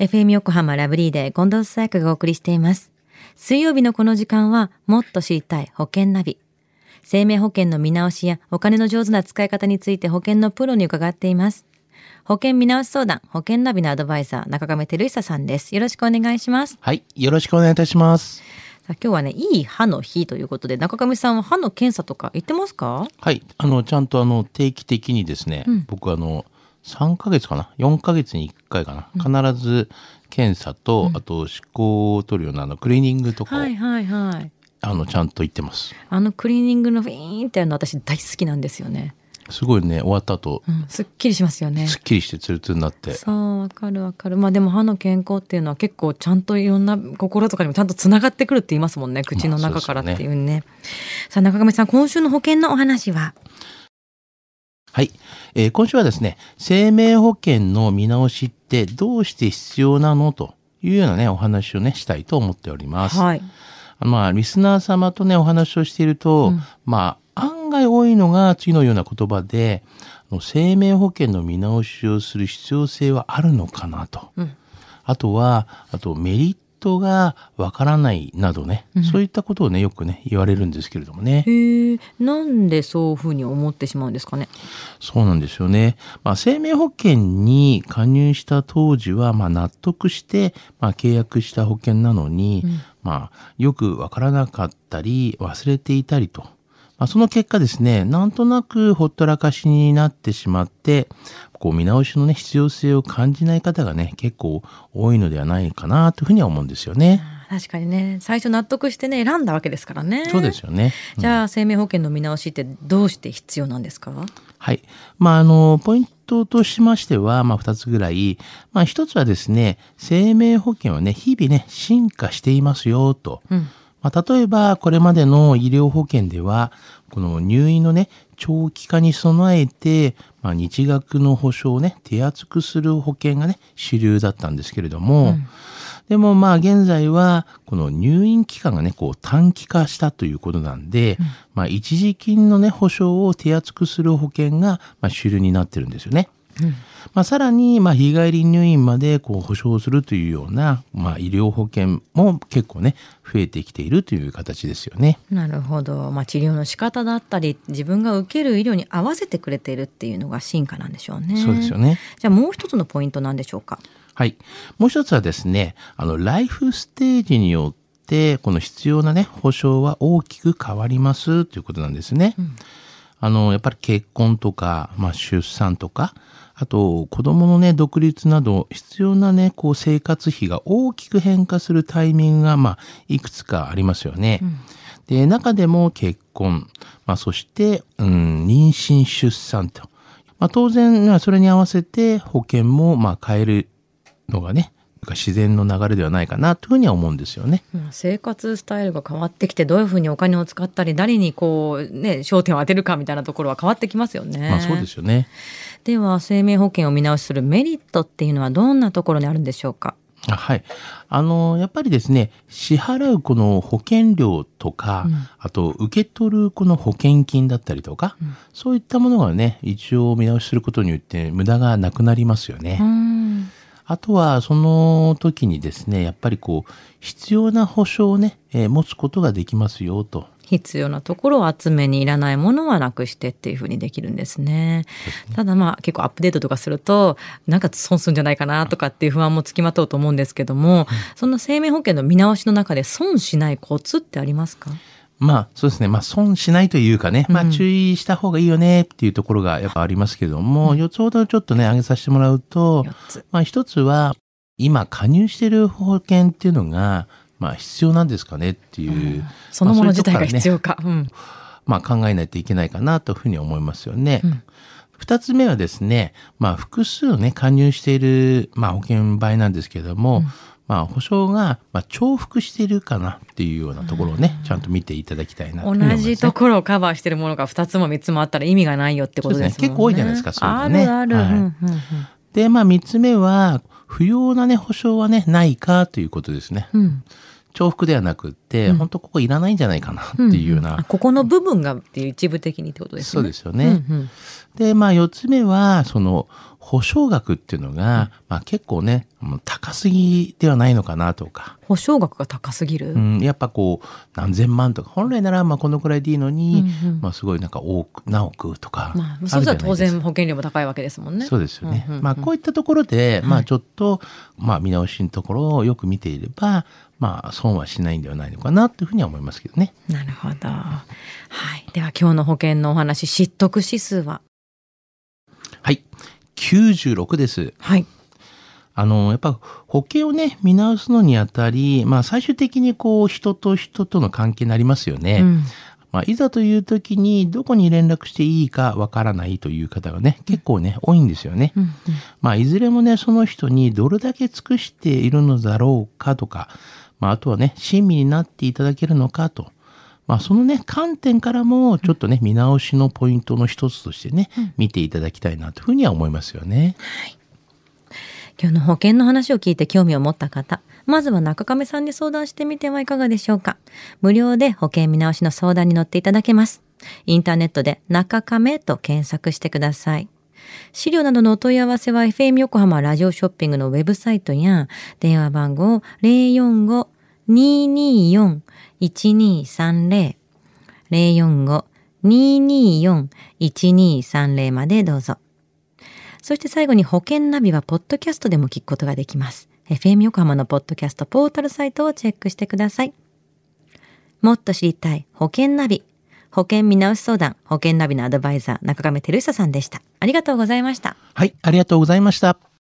FM 横浜ラブリーで近藤沙耶香がお送りしています。水曜日のこの時間は、もっと知りたい保険ナビ。生命保険の見直しやお金の上手な使い方について保険のプロに伺っています。保険見直し相談、保険ナビのアドバイザー、中亀照久さんです。よろしくお願いします。はい。よろしくお願いいたします。さあ今日はね、いい歯の日ということで、中亀さんは歯の検査とか行ってますか？はい。あの、ちゃんとあの、定期的にですね、僕あの、3ヶ月かな ?4 ヶ月に1回かな、必ず検査と、あと、歯垢を取るようなあの、クリーニングとかを、はいはいはい。あの、ちゃんと行ってます。あのクリーニングのフィーンっての私大好きなんですよね。すごいね、終わった後、うん、すっきりしますよね。すっきりしてツルツルになって。そう、わかるわかる。まあでも歯の健康っていうのは結構ちゃんといろんな心とかにもちゃんとつながってくるって言いますもんね。口の中からっていうね。さあ中上さん、今週の保険のお話は？はい、えー今週はですね、生命保険の見直しってどうして必要なのというようなね、お話をね、したいと思っております。はい。まあ、リスナー様とね、お話をしていると、まあ、案外多いのが次のような言葉で、生命保険の見直しをする必要性はあるのかなと。うんあとは、あとメリットがわからないなどね、そういったことをね、よくね、言われるんですけれどもね。なんでそういうふうに思ってしまうんですかね？そうなんですよね。まあ、生命保険に加入した当時は、まあ、納得して、まあ、契約した保険なのに、まあ、よくわからなかったり、忘れていたりと。まあ、その結果ですね、なんとなくほったらかしになってしまって、こう見直しのね、必要性を感じない方がね、結構多いのではないかなというふうには思うんですよね。確かにね、最初納得してね、選んだわけですからね。そうですよね。じゃあ、生命保険の見直しってどうして必要なんですか？はい。まあ、あの、ポイントとしましては、まあ、二つぐらい。まあ、一つはですね、生命保険はね、日々ね、進化していますよ、と。うん。まあ、例えば、これまでの医療保険では、この入院のね、長期化に備えて、まあ、日額の保証をね、手厚くする保険がね、主流だったんですけれども、でもまあ現在はこの入院期間がねこう短期化したということなんで、まあ一時金のね保証を手厚くする保険がまあ主流になってるんですよね。まあさらにまあ日帰り入院までこう保証するというようなまあ医療保険も結構ね増えてきているという形ですよね。なるほど。まあ、治療の仕方だったり、自分が受ける医療に合わせてくれているっていうのが進化なんでしょうね。そうですよね。じゃあもう一つのポイントなんでしょうか。はい。もう一つはですね、あの、ライフステージによって、この必要なね、保障は大きく変わりますということなんですね。あの、やっぱり結婚とか、まあ、出産とか、あと、子供のね、独立など、必要なね、こう、生活費が大きく変化するタイミングが、まあ、いくつかありますよね。で、中でも結婚、まあ、そして、うん、妊娠、出産と。まあ、当然、まあそれに合わせて保険も、まあ、変えるのがね、自然の流れではないかなというふうには思うんですよね。うん生活スタイルが変わってきてどういうふうにお金を使ったり誰にこうね焦点を当てるかみたいなところは変わってきますよね。まあそうですよね。では生命保険を見直しするメリットっていうのはどんなところにあるんでしょうか？あはい。あの、やっぱりですね、支払うこの保険料とか、あと受け取るこの保険金だったりとか、そういったものがね、一応見直しすることによって無駄がなくなりますよね。うんあとは、その時にですね、やっぱりこう、必要な保証をね、えー持つことができますよ、と。必要なところを集めにいらないものはなくしてっていうふうにできるんですね。ただまあ結構アップデートとかするとなんか損するんじゃないかなとかっていう不安もつきまとうと思うんですけども、そんな生命保険の見直しの中で損しないコツってありますか？まあ、そうですね。まあ、損しないというかね、まあ、注意した方がいいよねっていうところがやっぱありますけども、4つほどちょっとね、挙げさせてもらうとまあ、一つは、今加入している保険っていうのが、まあ、必要なんですかねっていう、そのもの自体が必要か。うん。まあ、考えないといけないかなというふうに思いますよね。うん。二つ目はですね、まあ、複数ね、加入している、まあ、保険場合なんですけれども、まあ、保証が、まあ、重複しているかなっていうようなところをね、ちゃんと見ていただきたいなとね。同じところをカバーしてるものが2つも3つもあったら意味がないよってことですね。ね結構多いじゃないですかそういうのねあるある。はいうんうんうんで、まあ、三つ目は、不要なね、保証はね、ないかということですね。うん重複ではなくって、本当ここいらないんじゃないかなっていうような。あここの部分がっていう一部的にってことですね。そうですよね。うんうんで、まあ、四つ目は、その、保証額っていうのが、まあ結構ね、高すぎではないのかなとか。保証額が高すぎる、うん、やっぱこう、何千万とか、本来ならまあこのくらいでいいのに、うんうんまあすごいなんか多く、何億とか。まあ、るそうじゃないですか然保険料も高いわけですもんね。そうですよね。うんうんうんまあこういったところで、まはいあちょっと、まあ見直しのところをよく見ていれば、まあ損はしないんではないのかなというふうには思いますけどね。なるほど。はい。では今日の保険のお話、知得指数は？はい。96です。はい。あの、やっぱ保険をね、見直すのにあたり、まあ最終的にこう人と人との関係になりますよね。うんまあいざという時にどこに連絡していいかわからないという方がね、結構ね、多いんですよね。うんうんまあいずれもね、その人にどれだけ尽くしているのだろうかとか、まああとはね、親身になっていただけるのかと。まあそのね、観点からもちょっとね、見直しのポイントの一つとしてね、見ていただきたいなというふうには思いますよね。今日の保険の話を聞いて興味を持った方、まずは中亀さんに相談してみてはいかがでしょうか。無料で保険見直しの相談に乗っていただけます。インターネットで中亀と検索してください。資料などのお問い合わせは FM 横浜ラジオショッピングのウェブサイトや電話番号1230、045-224-1230までどうぞ。そして最後に保険ナビはポッドキャストでも聞くことができます。FM 横浜のポッドキャストポータルサイトをチェックしてください。もっと知りたい保険ナビ。保険見直し相談、保険ナビのアドバイザー、中亀照久さんでした。ありがとうございました。はい、ありがとうございました。